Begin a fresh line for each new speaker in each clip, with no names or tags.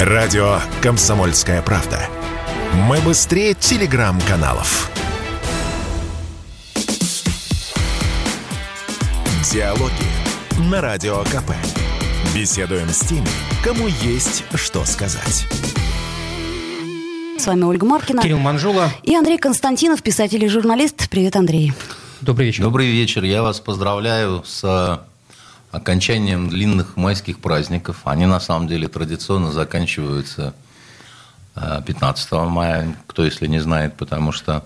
Радио «Комсомольская правда». Мы быстрее телеграм-каналов. Диалоги на Радио КП. Беседуем с теми, кому есть что сказать.
С вами Ольга Маркина.
Кирилл Манжула.
И Андрей Константинов, писатель и журналист. Привет, Андрей.
Добрый вечер.
Добрый вечер. Я вас поздравляю с окончанием длинных майских праздников. Они на самом деле традиционно заканчиваются 15 э, мая, кто если не знает, потому что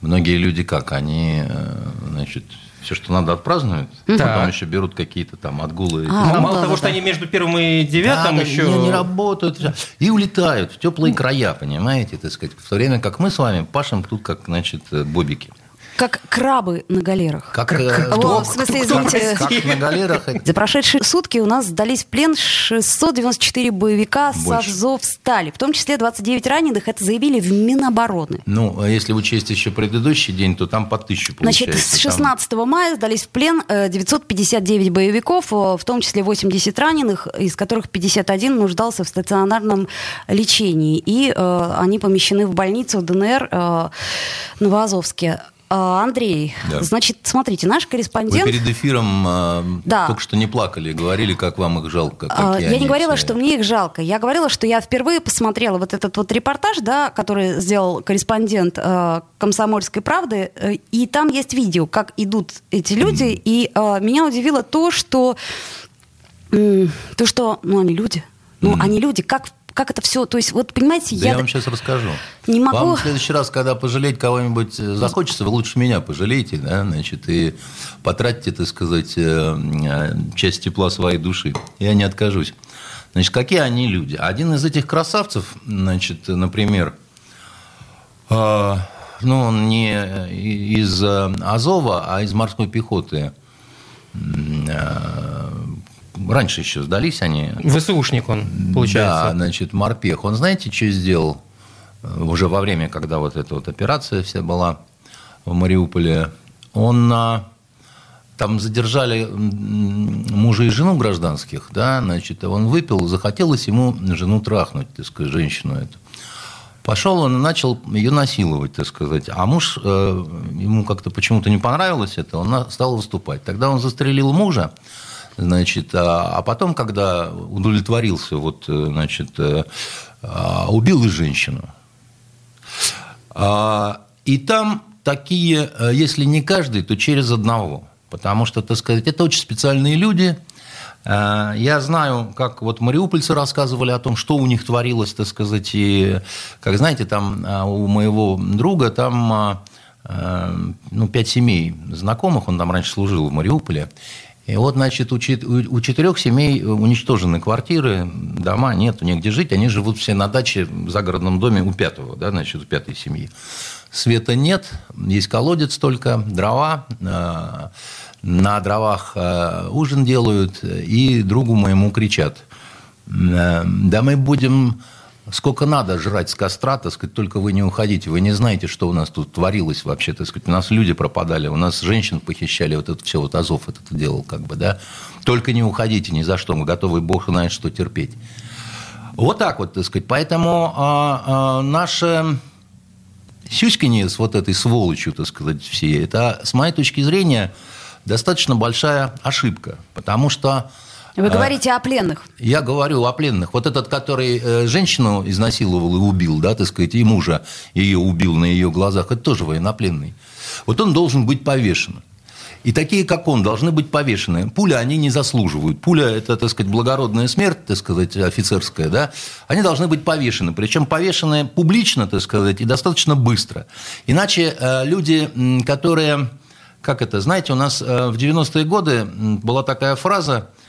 многие люди как, они, э, значит, все, что надо, отпразднуют, да. потом еще берут какие-то там отгулы.
А, ну, мало да, того, да. что они между первым и девятым да, еще...
Не, не работают. И улетают в теплые края, понимаете, так сказать. В то время как мы с вами пашем тут как, значит, бобики.
Как крабы на галерах.
Как, как кто,
О, в смысле, извините.
Как на галерах.
За прошедшие сутки у нас сдались в плен 694 боевика Больше. с Азовстали. В том числе 29 раненых. Это заявили в Минобороны.
Ну, а если учесть еще предыдущий день, то там по тысячу получается.
Значит, с 16 там... мая сдались в плен 959 э, боевиков, в том числе 80 раненых, из которых 51 нуждался в стационарном лечении. И э, они помещены в больницу ДНР э, Новоазовске. А, Андрей, да. значит, смотрите, наш корреспондент...
Вы перед эфиром э, да. только что не плакали, говорили, как вам их жалко.
А, я не говорила, все... что мне их жалко. Я говорила, что я впервые посмотрела вот этот вот репортаж, да, который сделал корреспондент э, «Комсомольской правды», э, и там есть видео, как идут эти люди, mm. и э, меня удивило то, что... Э, то, что... Ну, они люди. Ну, mm. они люди. Как как это все, то есть, вот понимаете,
да
я...
я вам сейчас расскажу.
Не могу...
Вам в следующий раз, когда пожалеть кого-нибудь э, захочется, вы лучше меня пожалейте, да, значит, и потратите, так сказать, э, э, часть тепла своей души. Я не откажусь. Значит, какие они люди? Один из этих красавцев, значит, например, ну, он не из Азова, а из морской пехоты раньше еще сдались они.
ВСУшник он, получается.
Да, значит, морпех. Он знаете, что сделал? Уже во время, когда вот эта вот операция вся была в Мариуполе, он там задержали мужа и жену гражданских, да, значит, он выпил, захотелось ему жену трахнуть, так сказать, женщину эту. Пошел он и начал ее насиловать, так сказать. А муж, э, ему как-то почему-то не понравилось это, он стал выступать. Тогда он застрелил мужа, Значит, а, а потом, когда удовлетворился, вот, э, значит, э, а, убил и женщину. А, и там такие, э, если не каждый, то через одного. Потому что, так сказать, это очень специальные люди. Я знаю, как вот мариупольцы рассказывали о том, что у них творилось, так сказать, и, как знаете, там у моего друга там ну, пять семей знакомых, он там раньше служил в Мариуполе, и вот, значит, у, четырех семей уничтожены квартиры, дома, нет негде жить. Они живут все на даче в загородном доме у пятого, да, значит, у пятой семьи. Света нет, есть колодец только, дрова. Э, на дровах э, ужин делают, и другу моему кричат. Э, да мы будем сколько надо жрать с костра, так сказать, только вы не уходите. Вы не знаете, что у нас тут творилось вообще, так сказать. У нас люди пропадали, у нас женщин похищали, вот это все, вот Азов это делал, как бы, да. Только не уходите ни за что, мы готовы, Бог знает, что терпеть. Вот так вот, так сказать. Поэтому а, а, наше сюськанье с вот этой сволочью, так сказать, все, это, с моей точки зрения, достаточно большая ошибка. Потому что
вы а, говорите о пленных.
Я говорю о пленных. Вот этот, который э, женщину изнасиловал и убил, да, так сказать, и мужа ее убил на ее глазах, это тоже военнопленный. Вот он должен быть повешен. И такие, как он, должны быть повешены. Пуля они не заслуживают. Пуля – это, так сказать, благородная смерть, так сказать, офицерская, да? Они должны быть повешены. Причем повешены публично, так сказать, и достаточно быстро. Иначе э, люди, которые, как это, знаете, у нас э, в 90-е годы была такая фраза –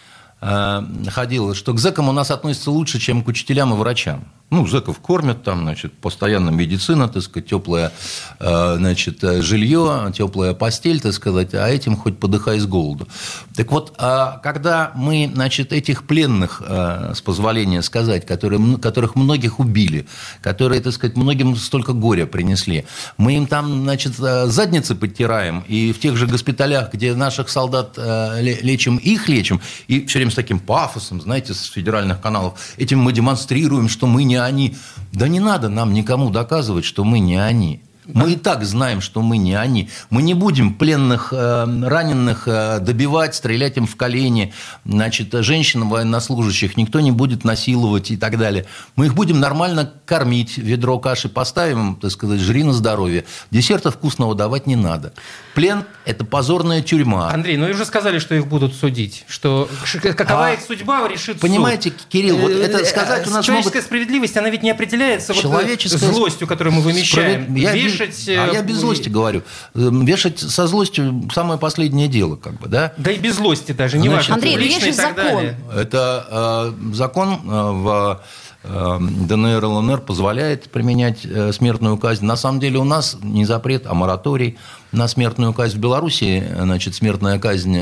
Э, ходил, что к зэкам у нас относятся лучше, чем к учителям и врачам. Ну, зэков кормят там, значит, постоянно медицина, так сказать, теплое, э, значит, жилье, теплая постель, так сказать, а этим хоть подыхай с голоду. Так вот, а когда мы, значит, этих пленных, э, с позволения сказать, которые, которых многих убили, которые, так сказать, многим столько горя принесли, мы им там, значит, задницы подтираем, и в тех же госпиталях, где наших солдат лечим, их лечим, и все время с таким пафосом, знаете, с федеральных каналов. Этим мы демонстрируем, что мы не они. Да не надо нам никому доказывать, что мы не они. Мы и так знаем, что мы не они. Мы не будем пленных, э, раненых э, добивать, стрелять им в колени. Значит, женщин военнослужащих никто не будет насиловать и так далее. Мы их будем нормально кормить, ведро каши поставим, так сказать, жри на здоровье. Десерта вкусного давать не надо. Плен – это позорная тюрьма.
Андрей, ну и уже сказали, что их будут судить. Что какова а, их судьба решит
Понимаете,
суд.
Кирилл, вот это э, сказать у нас
Человеческая могут... справедливость, она ведь не определяется Человеческая... вот злостью, которую мы вымещаем. Справед... Я вешать...
А я без злости говорю. Эм, вешать со злостью самое последнее дело, как бы, да?
Да и без злости даже, не важно.
Андрей, ну же закон. Далее.
Это э, закон э, в э, ДНР, ЛНР позволяет применять э, смертную казнь. На самом деле у нас не запрет, а мораторий на смертную казнь в Беларуси, значит, смертная казнь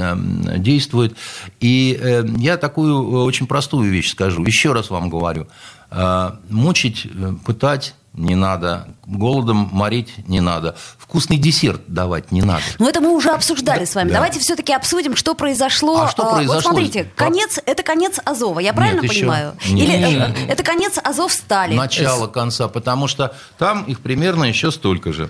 действует. И я такую очень простую вещь скажу, еще раз вам говорю. Мучить, пытать, не надо. Голодом морить не надо. Вкусный десерт давать не надо.
Ну, это мы уже обсуждали да, с вами. Да. Давайте все-таки обсудим, что произошло.
А что произошло?
Вот смотрите, конец, это конец Азова, я правильно Нет, понимаю? Еще... Или Нет. это конец Азов стали?
Начало конца, потому что там их примерно еще столько же.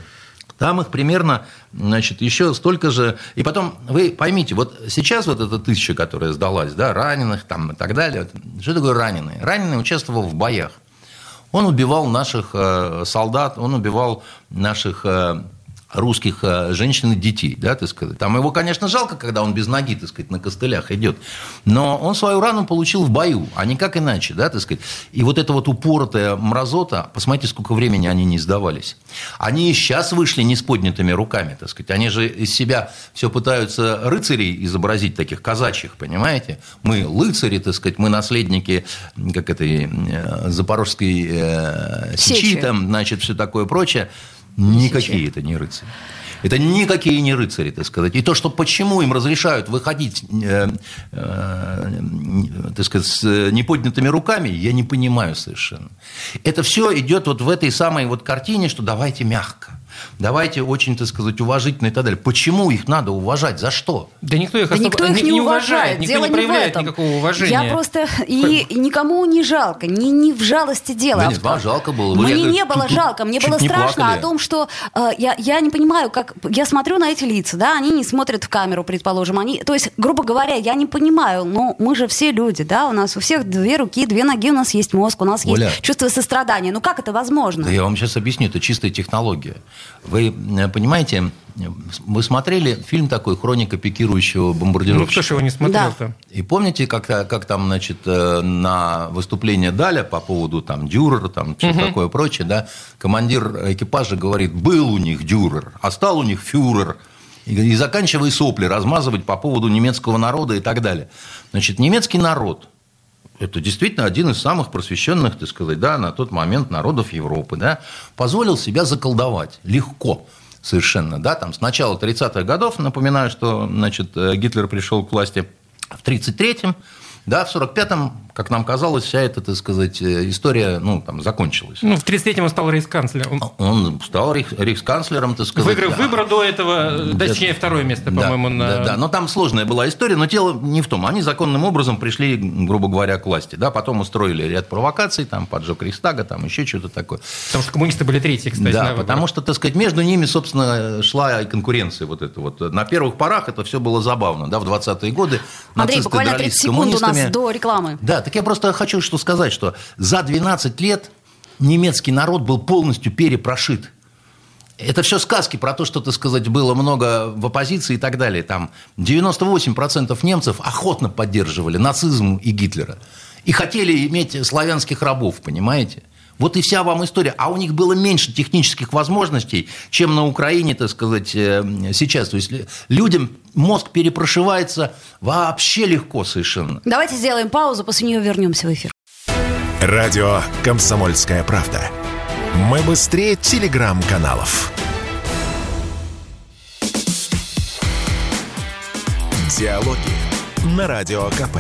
Там их примерно, значит, еще столько же. И потом, вы поймите, вот сейчас вот эта тысяча, которая сдалась, да, раненых там и так далее, что такое раненые? Раненые участвовал в боях. Он убивал наших э, солдат, он убивал наших э, русских э, женщин и детей, да, так сказать. Там его, конечно, жалко, когда он без ноги, так сказать, на костылях идет, но он свою рану получил в бою, а никак иначе, да, так сказать. И вот эта вот упоротая мразота, посмотрите, сколько времени они не сдавались. Они и сейчас вышли не с поднятыми руками, так сказать. Они же из себя все пытаются рыцарей изобразить, таких казачьих, понимаете? Мы рыцари, так сказать, мы наследники, как этой э, запорожской э, сечи, сечи, там, значит, все такое прочее. Никакие это не рыцари. Это никакие не рыцари, так сказать. И то, что почему им разрешают выходить, э, э, так сказать, с неподнятыми руками, я не понимаю совершенно. Это все идет вот в этой самой вот картине, что давайте мягко давайте очень, так сказать, уважительно и так далее. Почему их надо уважать? За что?
Да никто их
да
особо
никто их не, не уважает,
никто не проявляет не никакого уважения.
Я просто... И никому не жалко, не, не в жалости дело.
Да нет, вам жалко было.
Вы, мне не было жалко, мне было страшно о том, что э, я, я не понимаю, как... Я смотрю на эти лица, да, они не смотрят в камеру, предположим. Они, то есть, грубо говоря, я не понимаю, но мы же все люди, да, у нас у всех две руки, две ноги, у нас есть мозг, у нас Оля, есть чувство сострадания. Ну как это возможно?
Да я вам сейчас объясню, это чистая технология. Вы э, понимаете, вы смотрели фильм такой «Хроника пикирующего бомбардировщика»? Ну,
кто же его не смотрел-то?
Да.
И помните, как, как там, значит, э, на выступление Даля по поводу там дюрер, там все угу. такое прочее, да, командир экипажа говорит, был у них дюрер, а стал у них фюрер. И, и заканчивая сопли размазывать по поводу немецкого народа и так далее. Значит, немецкий народ – это действительно один из самых просвещенных, так сказать, да, на тот момент народов Европы, да, позволил себя заколдовать легко совершенно, да, там с начала 30-х годов, напоминаю, что, значит, э, Гитлер пришел к власти в 33-м, да, в 45-м, как нам казалось, вся эта, так сказать, э, история, ну, там, закончилась.
Ну, в 33-м он стал рейхсканцлером.
Он стал рейх, рейхсканцлером, так сказать.
Выиграв да. выборы до этого, да, точнее, второе место,
да,
по-моему, на...
Да, да, но там сложная была история, но дело не в том. Они законным образом пришли, грубо говоря, к власти, да, потом устроили ряд провокаций, там, поджог Рейхстага, там, еще что-то такое.
Потому что коммунисты были третьи, кстати,
Да, потому что, так сказать, между ними, собственно, шла и конкуренция вот эта вот. На первых порах это все было забавно, да, в 20-е годы.
Андрей, буквально 30 секунд у нас до рекламы.
Да, так я просто хочу что сказать, что за 12 лет немецкий народ был полностью перепрошит. Это все сказки про то, что, так сказать, было много в оппозиции и так далее. Там 98% немцев охотно поддерживали нацизм и Гитлера. И хотели иметь славянских рабов, понимаете? Вот и вся вам история. А у них было меньше технических возможностей, чем на Украине, так сказать, э, сейчас. То есть людям мозг перепрошивается вообще легко совершенно.
Давайте сделаем паузу, после нее вернемся в эфир.
Радио «Комсомольская правда». Мы быстрее телеграм-каналов. Диалоги на Радио КП.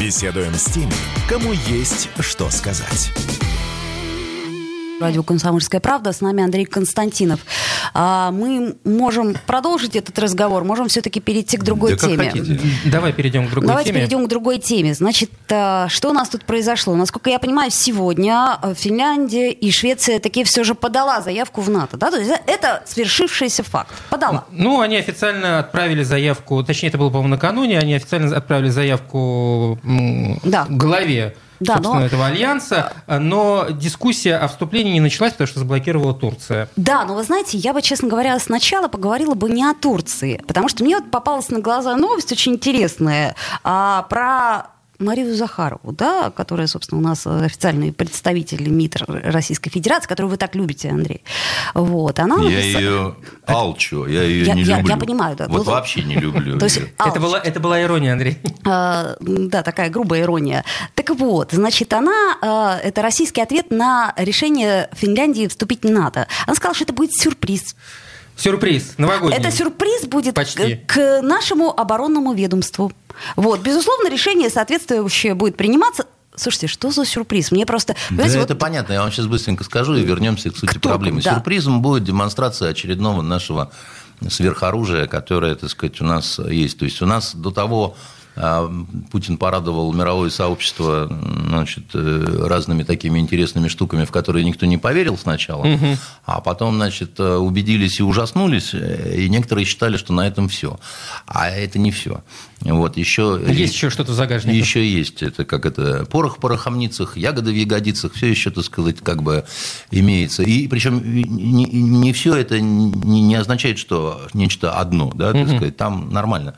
Беседуем с теми, кому есть что сказать.
Радио «Комсомольская правда». С нами Андрей Константинов. а, мы можем продолжить этот разговор, можем все-таки перейти к другой да теме.
Хотите. Давай перейдем к другой
Давайте
теме.
перейдем к другой теме. Значит, а, что у нас тут произошло? Насколько я понимаю, сегодня Финляндия и Швеция таки все же подала заявку в НАТО, да? То есть это свершившийся факт. Подала.
Ну, они официально отправили заявку, точнее, это было, по-моему, накануне, они официально отправили заявку да. главе да, собственно, но... этого альянса, но дискуссия о вступлении не началась, потому что заблокировала Турция.
Да, но вы знаете, я бы, честно говоря, сначала поговорила бы не о Турции, потому что мне вот попалась на глаза новость очень интересная а, про Марию Захарову, да, которая, собственно, у нас официальный представитель МИД Российской Федерации, которую вы так любите, Андрей. Вот, она...
Я ее алчу, я ее я, не я, люблю.
Я понимаю, да.
Вот ну, вообще не люблю.
То есть, это, была, это была ирония, Андрей.
А, да, такая грубая ирония. Так вот, значит, она... А, это российский ответ на решение Финляндии вступить в НАТО. Она сказала, что это будет сюрприз.
Сюрприз, новогодний.
Это сюрприз будет Почти. к нашему оборонному ведомству. Вот, безусловно, решение соответствующее будет приниматься Слушайте, что за сюрприз? Мне просто...
Да, вот... это понятно. Я вам сейчас быстренько скажу и вернемся к сути Кто? проблемы. Да. Сюрпризом будет демонстрация очередного нашего сверхоружия, которое, так сказать, у нас есть. То есть у нас до того а, Путин порадовал мировое сообщество значит, э, разными такими интересными штуками, в которые никто не поверил сначала, угу. а потом значит, э, убедились и ужаснулись, э, и некоторые считали, что на этом все. А это не все. Вот, еще,
есть еще что-то в загажнике.
Еще есть. Это как это порох в пороховницах, ягоды в ягодицах, все еще, так сказать, как бы имеется. И причем не, не все это не, не означает, что нечто одно, да, так угу. сказать, там нормально.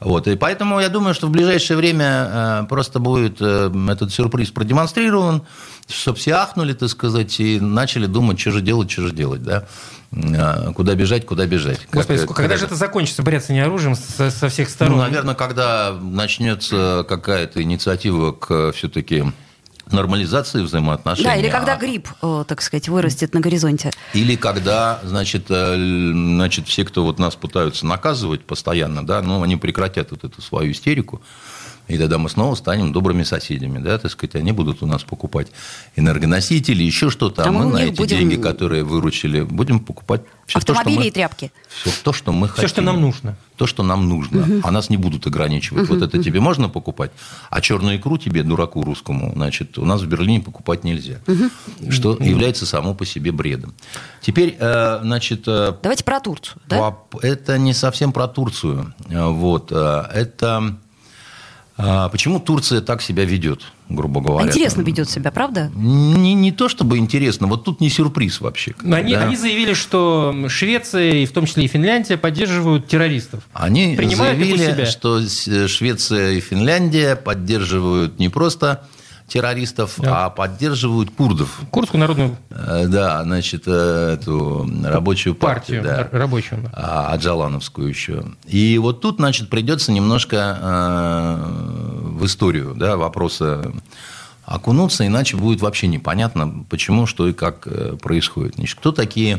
Вот, и поэтому я думаю, что в ближайшее время просто будет этот сюрприз продемонстрирован, чтобы все ахнули, так сказать, и начали думать, что же делать, что же делать, да э, куда бежать, куда бежать.
Господи, как, когда, когда же это закончится, боряться не оружием со, со всех сторон?
Ну, наверное, когда начнется какая-то инициатива к все-таки нормализации взаимоотношений.
Да, или когда а... грипп, так сказать, вырастет на горизонте.
Или когда, значит, э, значит, все, кто вот нас пытаются наказывать постоянно, да, ну, они прекратят вот эту свою истерику, и тогда мы снова станем добрыми соседями, да, так сказать, они будут у нас покупать энергоносители, еще что-то, а, а мы, мы на эти будем... деньги, которые выручили, будем покупать
все автомобили то, мы... и тряпки.
Все то, что мы хотим.
Все, что нам нужно.
То, что нам нужно. Угу. А нас не будут ограничивать. Угу. Вот это тебе можно покупать, а черную икру тебе, дураку русскому, значит, у нас в Берлине покупать нельзя. Угу. Что угу. является само по себе бредом. Теперь, э, значит... Э,
Давайте про Турцию. Да?
Это не совсем про Турцию. Э, вот. Это почему Турция так себя ведет, грубо говоря?
Интересно ведет себя, правда?
Не, не то чтобы интересно, вот тут не сюрприз вообще.
Но они, да? они заявили, что Швеция, и в том числе и Финляндия, поддерживают террористов.
Они Принимают заявили, что Швеция и Финляндия поддерживают не просто террористов, да. а поддерживают курдов.
Курдскую народную...
Э, да, значит, э, эту рабочую партию.
партию да, рабочую. Да.
А, Аджалановскую еще. И вот тут, значит, придется немножко э, в историю да, вопроса окунуться, иначе будет вообще непонятно, почему, что и как происходит. Значит, кто такие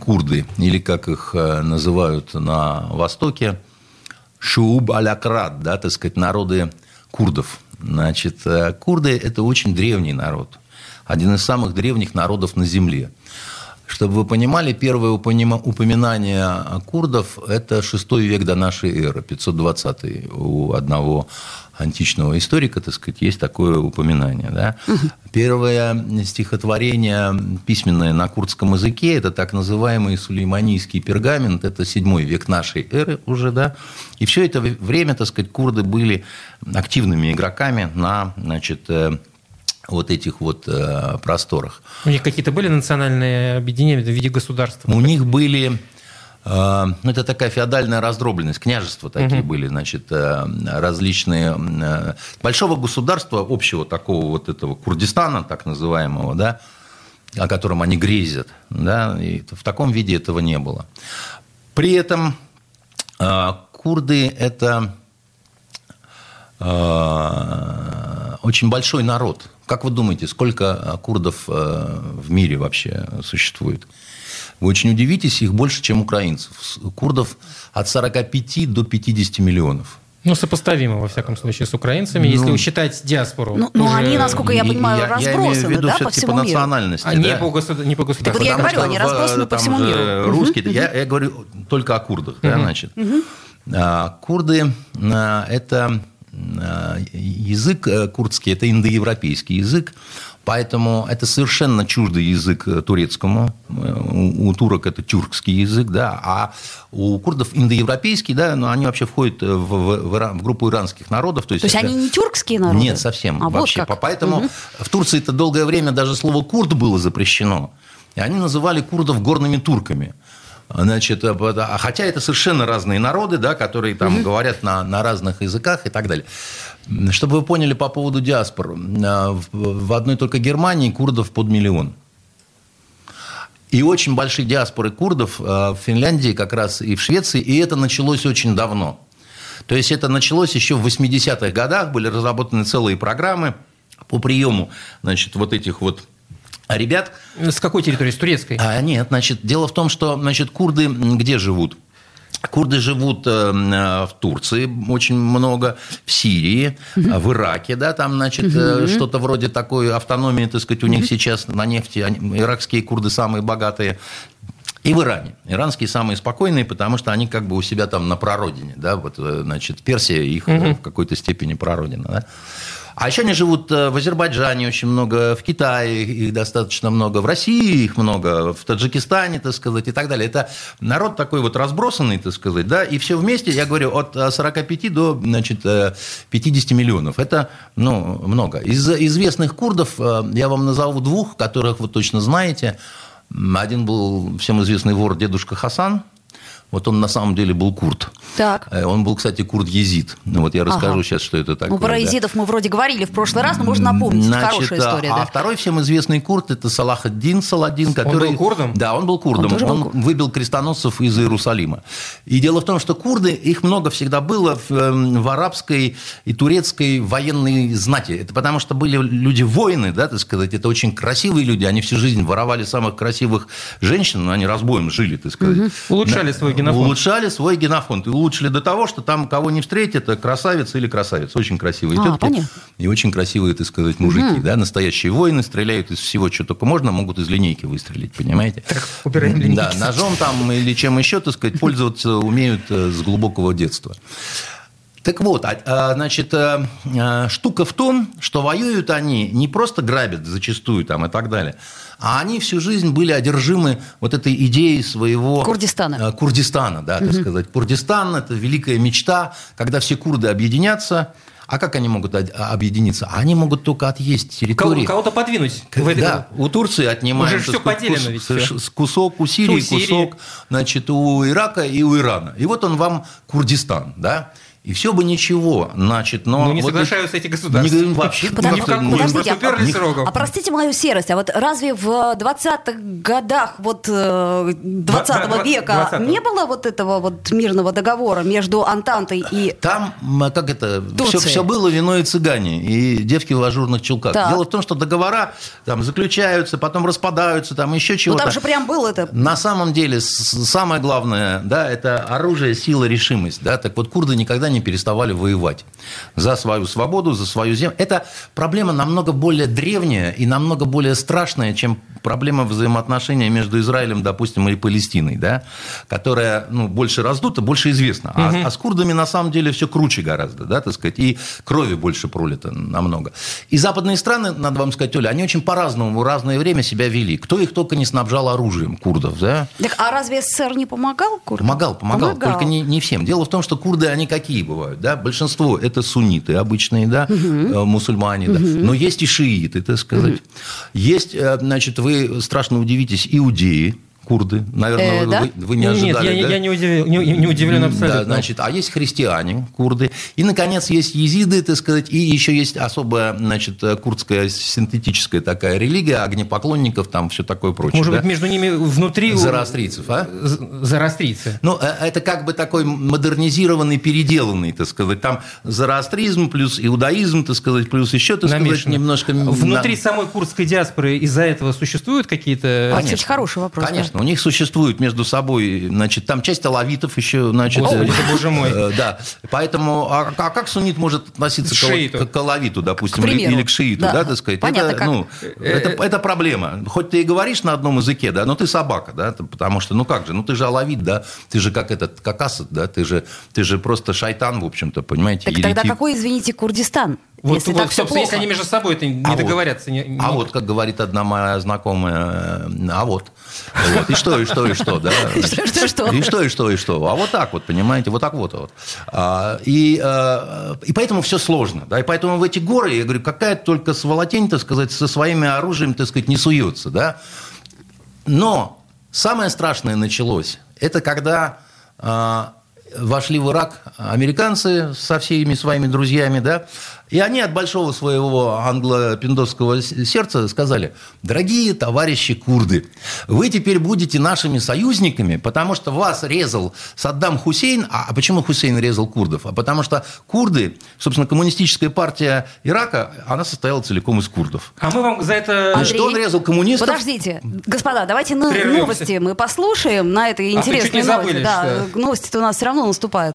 курды, или как их называют на Востоке, шуб алякрат, да, так сказать, народы курдов – Значит, э, курды – это очень древний народ. Один из самых древних народов на Земле. Чтобы вы понимали, первое упоминание курдов – это 6 век до нашей эры, 520 у одного античного историка, так сказать, есть такое упоминание. Да? Первое стихотворение письменное на курдском языке – это так называемый сулейманийский пергамент, это 7 век нашей эры уже, да, и все это время, так сказать, курды были активными игроками на, значит, э, вот этих вот э, просторах.
У них какие-то были национальные объединения в виде государства?
У них были э, ну, это такая феодальная раздробленность, княжества такие угу. были, значит, э, различные большого государства, общего такого вот этого Курдистана, так называемого, да, о котором они грезят, да, и в таком виде этого не было. При этом курды – это очень большой народ, как вы думаете, сколько э, курдов э, в мире вообще существует? Вы очень удивитесь, их больше, чем украинцев. Курдов от 45 до 50 миллионов.
Ну, сопоставимо, во всяком случае, с украинцами, ну, если считать диаспору.
Ну, ну они, насколько я понимаю, я, разбросаны, я имею в виду да, по всему по миру.
национальности. А,
да? не, по государ... не по государству.
Так вот я говорю, они разбросаны по всему миру.
Русские, угу. я, я говорю только о курдах, угу. да, значит. Угу. Курды – это язык э, курдский, это индоевропейский язык, Поэтому это совершенно чуждый язык э, турецкому. Э, у, турок это тюркский язык, да, а у курдов индоевропейский, да, но они вообще входят в, в, в группу иранских народов.
То есть, то есть это... они не тюркские народы?
Нет, совсем. А вообще. Вот как. Поэтому угу. в Турции это долгое время даже слово курд было запрещено. И они называли курдов горными турками. Значит, э, а хотя это совершенно разные народы, да, которые там угу. говорят на, на разных языках и так далее. Чтобы вы поняли по поводу диаспор, э, в одной только Германии курдов под миллион. И очень большие диаспоры курдов э, в Финляндии как раз и в Швеции, и это началось очень давно. То есть это началось еще в 80-х годах, были разработаны целые программы по приему значит, вот этих вот ребят.
С какой территории? С турецкой?
А, нет, значит, дело в том, что значит, курды где живут? Курды живут э, э, в Турции очень много, в Сирии, угу. в Ираке, да, там, значит, угу. что-то вроде такой автономии, так сказать, у них угу. сейчас на нефти, иракские курды самые богатые, и в Иране. Иранские самые спокойные, потому что они как бы у себя там на прародине, да, вот, значит, Персия их угу. в какой-то степени прародина, да. А еще они живут э, в Азербайджане очень много, в Китае их достаточно много, в России их много, в Таджикистане, так сказать, и так далее. Это народ такой вот разбросанный, так сказать, да, и все вместе, я говорю, от 45 э, до, значит, 50 э, миллионов. Это, ну, много. Из известных курдов я вам назову двух, которых вы точно знаете. Один был всем известный вор дедушка Хасан, вот он на самом деле был курд.
Так.
Э, он был, кстати, курд-езид. Ну, вот я расскажу ага. сейчас, что это такое.
Ну, про да. езидов мы вроде говорили в прошлый раз, но можно напомнить. Значит, Хорошая история. А,
да. второй всем известный курд – это Салахаддин Саладин, который…
Он был курдом?
Да, он был курдом. Он, он был курд. выбил крестоносцев из Иерусалима. И дело в том, что курды, их много всегда было в, эм, в арабской и турецкой военной знати. Это потому, что были люди-воины, да, так сказать. Это очень красивые люди. Они всю жизнь воровали самых красивых женщин, но они разбоем жили, так сказать. Угу.
Улучшали свой генофонд.
Улучшали свой генофонд. И улучшили до того, что там кого не встретят, красавица или красавец. Очень красивые а, тетки. Понятно. И очень красивые, так сказать, мужики. Угу. Да, настоящие воины стреляют из всего, что только можно, могут из линейки выстрелить, понимаете? Так, убираем линейки. Да, ножом там или чем еще, так сказать, пользоваться умеют э, с глубокого детства. Так вот, а, а, значит, э, э, штука в том, что воюют они не просто грабят зачастую там и так далее, а они всю жизнь были одержимы вот этой идеей своего...
Курдистана.
Э, Курдистана, да, так угу. сказать. Курдистан – это великая мечта, когда все курды объединятся, а как они могут объединиться? Они могут только отъесть территории.
Кого-то подвинуть.
В этой... Да, у Турции отнимают.
Уже все поделено ведь все.
Кусок у Сирии, у Сирии, кусок значит, у Ирака и у Ирана. И вот он вам Курдистан, да? И все бы ничего, значит, но...
Ну, не вот соглашаются эти государства. Не,
вообще
Подожди, подождите, а, а простите мою серость, а вот разве в 20-х годах вот 20 -го века 20 не было вот этого вот мирного договора между Антантой и
Там, как это, все, все было вино и цыгане, и девки в ажурных чулках. Так. Дело в том, что договора там заключаются, потом распадаются, там еще чего-то.
Ну, там же прям было это.
На самом деле, самое главное, да, это оружие, сила, решимость, да, так вот курды никогда не не переставали воевать за свою свободу, за свою землю. Это проблема намного более древняя и намного более страшная, чем проблема взаимоотношений между Израилем, допустим, и Палестиной, да, которая ну, больше раздута, больше известна. А, угу. а с курдами на самом деле все круче гораздо, да, так сказать, и крови больше пролито намного. И западные страны, надо вам сказать, Оля, они очень по-разному в разное время себя вели. Кто их только не снабжал оружием, курдов, да?
Так, а разве СССР не помогал курдам?
Помогал, помогал, помогал. только не, не всем. Дело в том, что курды, они какие бывают, да? Большинство это сунниты обычные, да, угу. мусульмане, угу. да. Но есть и шииты, так сказать. Угу. Есть, э, значит, вы страшно удивитесь, иудеи, курды. Наверное, э, вы, да? вы не ожидали,
Нет,
я,
да? я не, удивлен, не, не удивлен абсолютно.
Да, значит, а есть христиане, курды. И, наконец, есть езиды, так сказать, и еще есть особая, значит, курдская синтетическая такая религия, огнепоклонников, там все такое прочее.
Может да? быть, между ними внутри...
Зарастрийцев, а?
Зарастрийцы.
Ну, э, это как бы такой модернизированный, переделанный, так сказать. Там зарастризм плюс иудаизм, так сказать, плюс еще, так Намешано. сказать, немножко...
Внутри самой курдской диаспоры из-за этого существуют какие-то...
А, кстати, хороший вопрос.
Конечно У них существует между собой, значит, там часть алавитов еще, значит...
Господи, э, боже мой.
Э, да, поэтому, а, а как суннит может относиться к, к, к алавиту, допустим, к или, или к шииту, да, да так сказать? Понятно, это, как... ну, это, это проблема. Хоть ты и говоришь на одном языке, да, но ты собака, да, потому что, ну как же, ну ты же алавит, да, ты же как этот, как Асад, да, ты же, ты же просто шайтан, в общем-то, понимаете?
Так тогда какой, извините, Курдистан?
Вот, если вот, так все, плохо. если они между собой это не а договорятся.
Вот.
Не, не...
А вот, как говорит одна моя знакомая, а вот. вот. И что, и что, и что, да. И что, и что, и что, и что, и что. А вот так вот, понимаете, вот так вот. вот. А, и, а, и поэтому все сложно. Да? И поэтому в эти горы, я говорю, какая только сволотень, так сказать, со своими оружием, так сказать, не суется. Да? Но самое страшное началось. Это когда а, вошли в Ирак американцы со всеми своими друзьями, да, и они от большого своего англо-пиндосского сердца сказали, дорогие товарищи курды, вы теперь будете нашими союзниками, потому что вас резал Саддам Хусейн. А почему Хусейн резал курдов? А потому что курды, собственно, коммунистическая партия Ирака, она состояла целиком из курдов.
А мы вам за это...
Андрей, что он резал коммунистов? Подождите, господа, давайте на новости мы послушаем на этой интересной а новости. Забыли, да, что... новости-то у нас все равно наступают.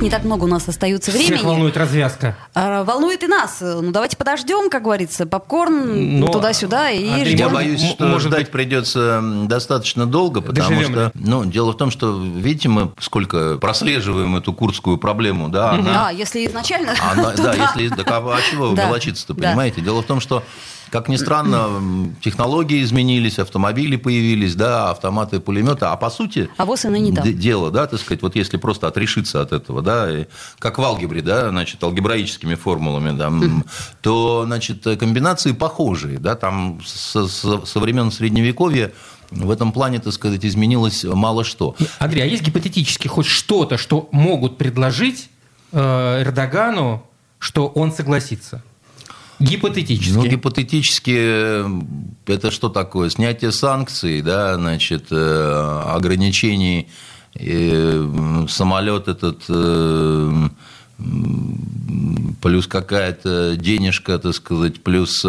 Не так много у нас остается времени.
Всех волнует развязка.
А, волнует и нас. Ну, давайте подождем, как говорится, попкорн Но... туда-сюда и
Андрей, ждем. Я боюсь, что Может ждать быть... придется достаточно долго, потому Доживем что... Ли? Ну, дело в том, что, видите, мы сколько прослеживаем эту курдскую проблему, да?
Она... А, если изначально...
Она, да, если... Да, а чего да. волочиться-то, понимаете? Дело в том, что как ни странно, технологии изменились, автомобили появились, да, автоматы, пулеметы, а по сути
а вот не там.
дело, да, так сказать, вот если просто отрешиться от этого, да, и, как в алгебре, да, значит, алгебраическими формулами, да, то, значит, комбинации похожие, да, там со, со, со времен Средневековья в этом плане, так сказать, изменилось мало что.
Андрей, а есть гипотетически хоть что-то, что могут предложить э, Эрдогану, что он согласится? Гипотетически.
Ну, гипотетически э, это что такое? Снятие санкций, да, значит, э, ограничений, э, самолет этот плюс какая-то денежка, так сказать, плюс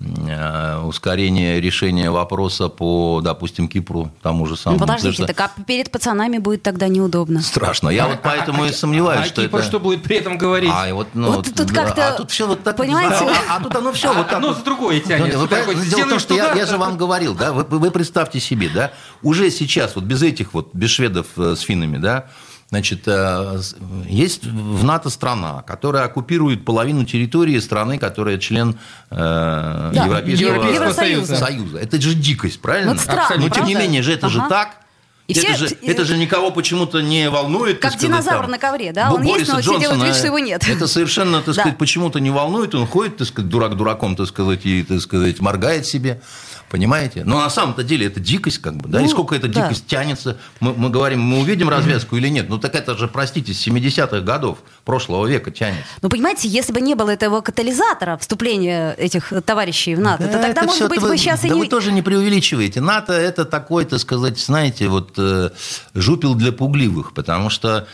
ускорение решения вопроса по, допустим, Кипру, тому же самому.
Ну, подождите, так а перед пацанами будет тогда неудобно.
Страшно. Я а, вот поэтому а, и сомневаюсь, а,
что
а
Кипр
это...
что будет при этом говорить?
А, вот, ну, вот, тут да, как-то...
А тут все вот так...
Понимаете?
А, а тут оно все а, вот так...
Одно за другое тянет.
Ну, дело в том, что я, я же вам говорил, да, вы, вы представьте себе, да, уже сейчас, вот без этих вот, без шведов э, с финнами, да, Значит, э, есть в НАТО страна, которая оккупирует половину территории страны, которая член э, да, Европейского Евросоюза. Союза. Это же дикость, правильно? Вот странно, Но тем не менее же это ага. же так. И это, все... же, это же никого почему-то не волнует.
Как динозавр там, на ковре, да? Он Бориса есть, но все делают вид, что его нет.
Это совершенно, так сказать, почему-то не волнует. Он ходит, так сказать, дурак дураком, так сказать, и, так сказать, моргает себе. Понимаете? Но на самом-то деле это дикость, как бы, да, ну, и сколько эта да. дикость тянется. Мы, мы говорим, мы увидим развязку или нет. Ну так это же, простите, с 70-х годов прошлого века тянется.
Ну, понимаете, если бы не было этого катализатора вступления этих товарищей в НАТО, да, то тогда, может быть, вы, сейчас
да
и не...
вы тоже не преувеличиваете. НАТО это такой, так сказать, знаете, вот э, жупил для пугливых, потому что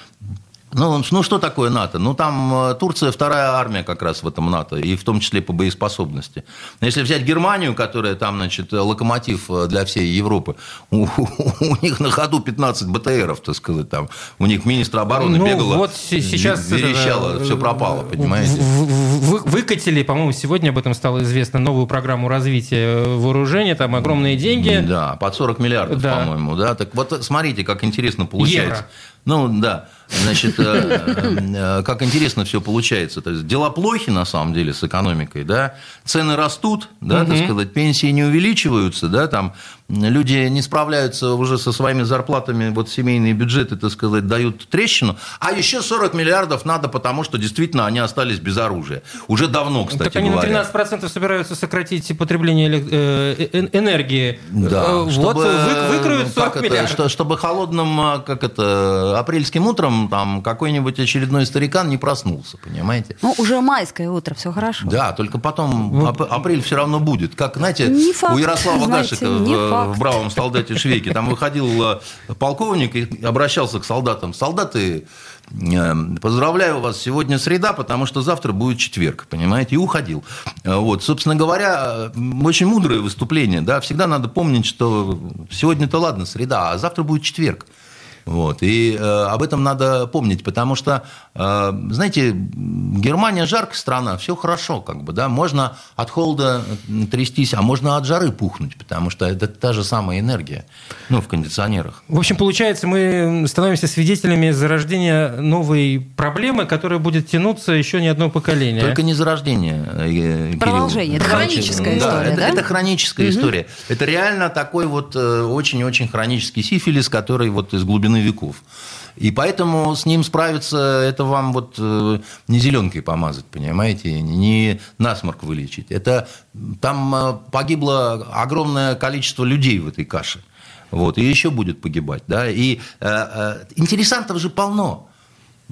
ну, ну, что такое НАТО? Ну, там э, Турция вторая армия как раз в этом НАТО, и в том числе по боеспособности. Если взять Германию, которая там, значит, локомотив э, для всей Европы, у, у них на ходу 15 БТРов, так сказать, там. У них министр обороны ну, бегала, вот сейчас верещала, это, все пропало, понимаете?
Вы, выкатили, по-моему, сегодня об этом стало известно, новую программу развития вооружения, там огромные деньги.
Да, под 40 миллиардов, да. по-моему, да. Так вот, смотрите, как интересно получается. Евро. Ну, да. Значит, э, э, как интересно все получается. То есть дела плохи на самом деле с экономикой, да, цены растут, да, угу. так сказать, пенсии не увеличиваются, да, там люди не справляются уже со своими зарплатами, вот семейные бюджеты, так сказать, дают трещину, а еще 40 миллиардов надо, потому что действительно они остались без оружия. Уже давно, кстати так
они
говоря.
на 13% собираются сократить потребление э, э, энергии.
Да, вот чтобы, вы, выкроют 40 миллиардов. Это, чтобы холодным, как это, апрельским утром там какой-нибудь очередной старикан не проснулся, понимаете?
Ну, уже майское утро, все хорошо.
Да, только потом апрель все равно будет. Как, знаете, не факт, у Ярослава Гашика в, «Бравом солдате Швейке», там выходил э, полковник и обращался к солдатам. Солдаты, э, поздравляю вас, сегодня среда, потому что завтра будет четверг, понимаете, и уходил. Э, вот, собственно говоря, очень мудрое выступление, да, всегда надо помнить, что сегодня-то ладно, среда, а завтра будет четверг. Вот. И э, об этом надо помнить, потому что, э, знаете, Германия жаркая страна, все хорошо, как бы, да, можно от холода трястись, а можно от жары пухнуть, потому что это та же самая энергия, ну, в кондиционерах.
В общем, получается, мы становимся свидетелями зарождения новой проблемы, которая будет тянуться еще не одно поколение.
Только не зарождение,
э, Продолжение, это хроническая да, история,
это,
да?
Это хроническая угу. история. Это реально такой вот э, очень-очень хронический сифилис, который вот из глубины глубины веков. И поэтому с ним справиться, это вам вот э, не зеленкой помазать, понимаете, не насморк вылечить. Это там э, погибло огромное количество людей в этой каше. Вот, и еще будет погибать. Да? И э, э, интересантов же полно.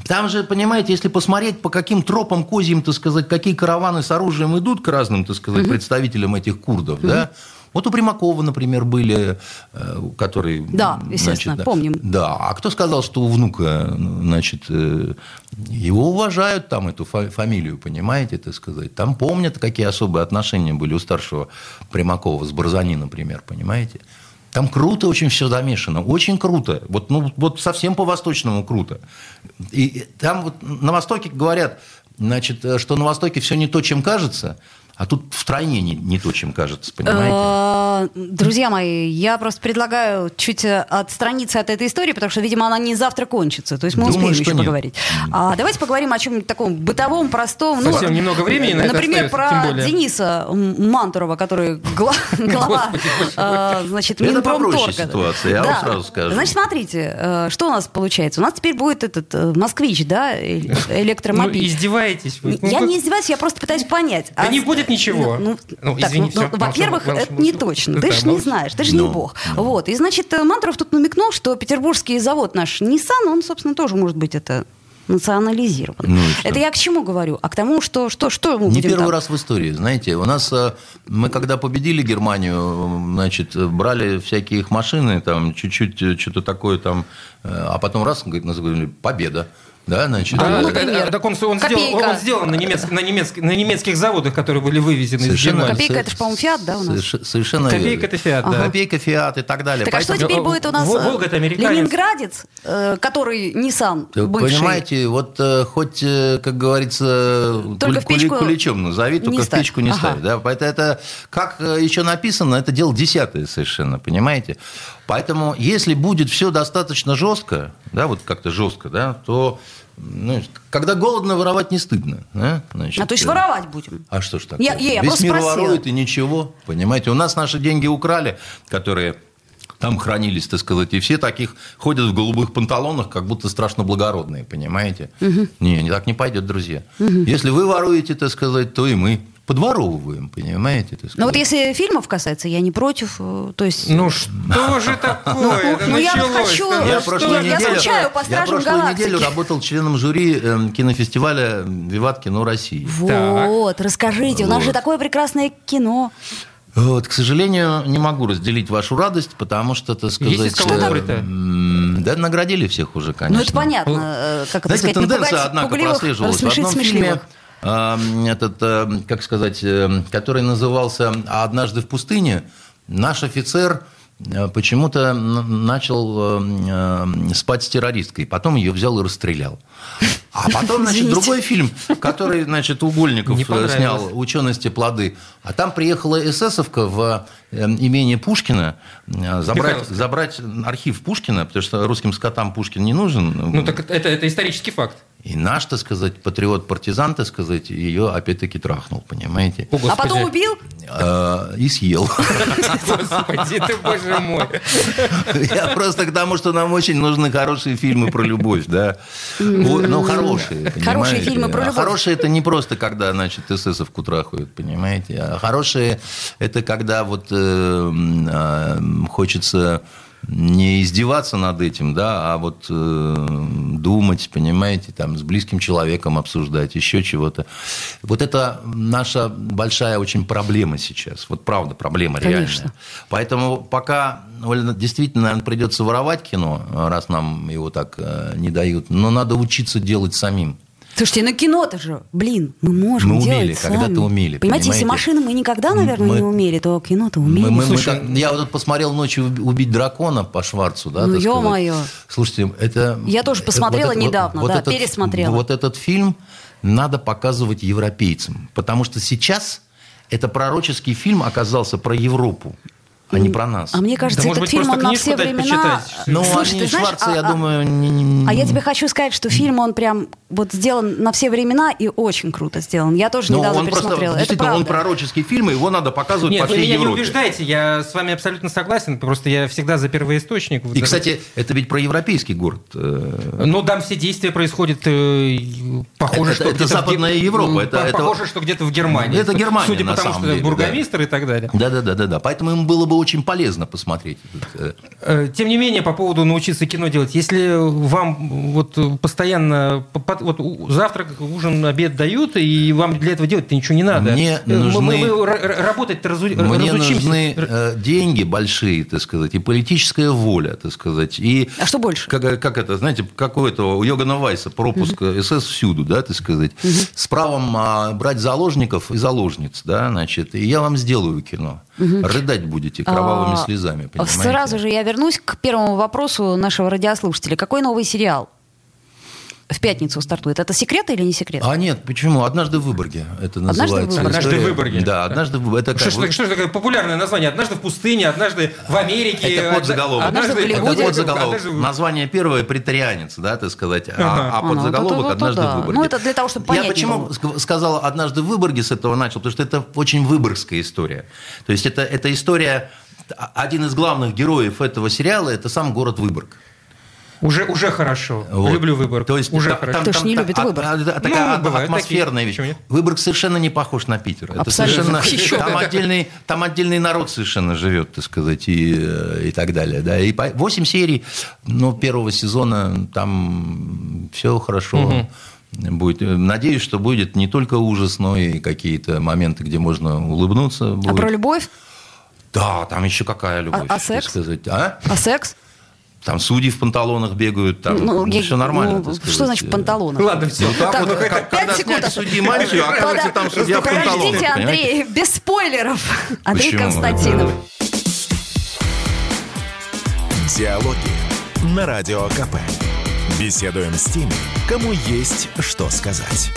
Там же, понимаете, если посмотреть, по каким тропам козьим, так сказать, какие караваны с оружием идут к разным, так сказать, представителям этих курдов, да, вот у Примакова, например, были, э, которые...
Да, естественно,
значит,
помним.
Да, а кто сказал, что у внука, значит, э, его уважают там, эту фамилию, понимаете, так сказать. Там помнят, какие особые отношения были у старшего Примакова с Барзани, например, понимаете. Там круто очень все замешано, очень круто. Вот, ну, вот совсем по-восточному круто. И там вот на Востоке говорят, значит, э, что на Востоке все не то, чем кажется – а тут втройне не, не то, чем кажется, понимаете?
Э, друзья мои, я просто предлагаю чуть э, отстраниться от этой истории, потому что, видимо, она не завтра кончится. То есть мы Думаю, успеем еще нет. поговорить. А давайте поговорим о чем-нибудь таком бытовом, простом.
Ну, Совсем ну, немного времени на
Например,
это
про Дениса Мантурова, который глава, э, значит, Минпромторга.
Это ситуация, я вам сразу скажу.
Значит, смотрите, что у нас получается. У нас теперь будет этот москвич, да, электромобиль.
Ну, издеваетесь вы.
Я не издеваюсь, я просто пытаюсь понять.
Да не будет будет ничего.
Ну, ну, так, извини, ну, во-первых, это не точно. Ты же не знаешь, ты же не бог. Вот. И, значит, Мантров тут намекнул, что петербургский завод наш Nissan, он, собственно, тоже может быть это национализирован. Ну, это я к чему говорю? А к тому, что что что мы
Не первый там? раз в истории, знаете, у нас э, мы когда победили Германию, значит, брали всякие их машины, там чуть-чуть э, что-то такое там, э, а потом раз, говорит, называли победа. Да, значит,
а, ну, например, так он, он, сделал, он сделан на, немецк, на, немецк, на немецких заводах, которые были вывезены
совершенно, из Германии. Копейка это же, по-моему, Фиат, да, у нас?
Совершенно
Копейка это Фиат,
да. Копейка, Фиат и так далее.
Так Поэтому... а что теперь будет у нас?
Волга это американец.
Ленинградец, э, который Nissan бывший.
Понимаете, вот э, хоть, э, как говорится, только кули, куличом назови, только в печку не ага. ставь. Да? Поэтому это, как еще написано, это дело десятое совершенно, понимаете? Поэтому, если будет все достаточно жестко, да, вот как-то жестко, да, то ну, когда голодно, воровать не стыдно. Да?
Значит, а то есть э, воровать будем.
А что ж такое? Я, я, Весь мир спросила. ворует и ничего. Понимаете, у нас наши деньги украли, которые там хранились, так сказать, и все таких ходят в голубых панталонах, как будто страшно благородные, понимаете? Угу. Не, не так не пойдет, друзья. Угу. Если вы воруете, так сказать, то и мы подворовываем, понимаете?
Ну вот если фильмов касается, я не против, э, то есть...
Ну что же такое?
Ну я хочу,
я прошлую неделю, я прошлую неделю работал членом жюри эм, кинофестиваля «Виват кино России».
Вот, расскажите, у нас же такое прекрасное кино.
Вот, к сожалению, не могу разделить вашу радость, потому что, так сказать... Есть
что
там? Да, наградили всех уже, конечно.
Ну, это понятно. Э, как
Знаете, сказать, тенденция, однако, прослеживалась. В одном фильме этот, э, как сказать, э, который назывался «Однажды в пустыне», наш офицер э, почему-то начал спать с террористкой, потом ее взял и расстрелял. А потом, значит, другой фильм, который, значит, Угольников снял «Учености плоды», а там приехала эсэсовка в имение Пушкина забрать, забрать архив Пушкина, потому что русским скотам Пушкин не нужен.
Ну, так это, это исторический факт.
И наш, так сказать, патриот-партизан, так сказать, ее опять-таки трахнул, понимаете?
О, а потом убил?
Э, и съел.
Господи, ты, боже мой.
Я просто к тому, что нам очень нужны хорошие фильмы про любовь, да. Ну, хорошие,
Хорошие фильмы про любовь.
Хорошие – это не просто, когда, значит, эсэсовку трахают, понимаете? А хорошие – это когда вот э, э, хочется не издеваться над этим, да, а вот э, думать, понимаете, там, с близким человеком обсуждать, еще чего-то. Вот это наша большая очень проблема сейчас. Вот правда, проблема Конечно. реальная. Поэтому пока действительно, наверное, придется воровать кино, раз нам его так э, не дают, но надо учиться делать самим.
Слушайте, ну кино-то же, блин, мы можем
мы
делать
умели,
сами.
когда-то умели.
Понимаете, понимаете, если машины мы никогда, наверное, мы, не умели, то кино-то умели. Мы,
мы, Слушай, мы, я вот тут посмотрел ночью «Убить дракона» по Шварцу, да,
Ну, ё-моё.
Слушайте, это...
Я тоже посмотрела вот, недавно, вот, да, этот, пересмотрела.
Вот этот фильм надо показывать европейцам, потому что сейчас это пророческий фильм оказался про Европу а не про нас.
А мне кажется, да, этот быть, фильм, он на все времена...
Ну, Слушай, ты знаешь, Шварца, а, я а, думаю... Не, не...
А я тебе хочу сказать, что фильм, он прям вот сделан на все времена и очень круто сделан. Я тоже ну, недавно он пересмотрела.
Просто,
Это
он пророческий фильм, и его надо показывать
Нет,
по всей
вы меня
Европе.
не убеждаете, я с вами абсолютно согласен, просто я всегда за первоисточник.
И, кстати, это ведь про европейский город.
Э. Ну, там все действия происходят э, похоже,
это,
что
это западная Европа.
Это, похоже, это... что где-то в Германии.
Это Германия,
Судя по тому, что бургомистр да. и так далее.
Да-да-да. Поэтому им было бы очень полезно посмотреть.
Э, э, тем не менее, по поводу научиться кино делать, если вам вот постоянно вот завтрак, ужин, обед дают, и вам для этого делать-то ничего не надо.
Мне нужны,
мы, мы работать-то разу,
мне разучимся. нужны э, деньги большие, так сказать, и политическая воля, так сказать. И
а что больше?
Как, как это, знаете, как у этого, у Йогана Вайса пропуск угу. СС всюду, да, так сказать, угу. с правом а, брать заложников и заложниц, да, значит, и я вам сделаю кино. Угу. Рыдать будете кровавыми а, слезами, понимаете?
Сразу же я вернусь к первому вопросу нашего радиослушателя. Какой новый сериал? В пятницу стартует. Это секрет или не секрет?
А нет, почему? Однажды в Выборге это называется.
Однажды в Выборге.
Да, однажды в это
что, что, что такое популярное название? Однажды в пустыне, однажды в Америке.
Это подзаголовок.
Однажды, однажды в
Это подзаголовок. Однажды... Название первое притарианец, да, так сказать, а, ага. а, а подзаголовок однажды в Выборге.
Ну это для того, чтобы понять.
Я почему было. сказал однажды в Выборге с этого начал, потому что это очень выборгская история. То есть это, это история один из главных героев этого сериала это сам город Выборг.
Уже, уже хорошо. Вот. Люблю Выборг.
То есть
уже там, хорошо. Кто ж не любит а, Выборг? А,
а, такая ну, атмосферная такие. вещь. Выборг совершенно не похож на Питер. Это совершенно, там, отдельный, там отдельный народ совершенно живет, так сказать, и, и так далее. Да. И 8 серий ну, первого сезона, там все хорошо. Угу будет. Надеюсь, что будет не только ужас, но и какие-то моменты, где можно улыбнуться. Будет.
А про любовь?
Да, там еще какая любовь.
А, а секс?
Сказать. А?
а секс?
Там судьи в панталонах бегают, там ну, я, все нормально.
Ну, что значит в панталонах?
Ладно, все.
Ну, так, так вот, как, когда
секунд.
судьи мантию, оказывается, там судья в панталонах.
Подождите, Андрей, без спойлеров. Андрей Почему? Константинов.
Диалоги на Радио КП. Беседуем с теми, кому есть что сказать.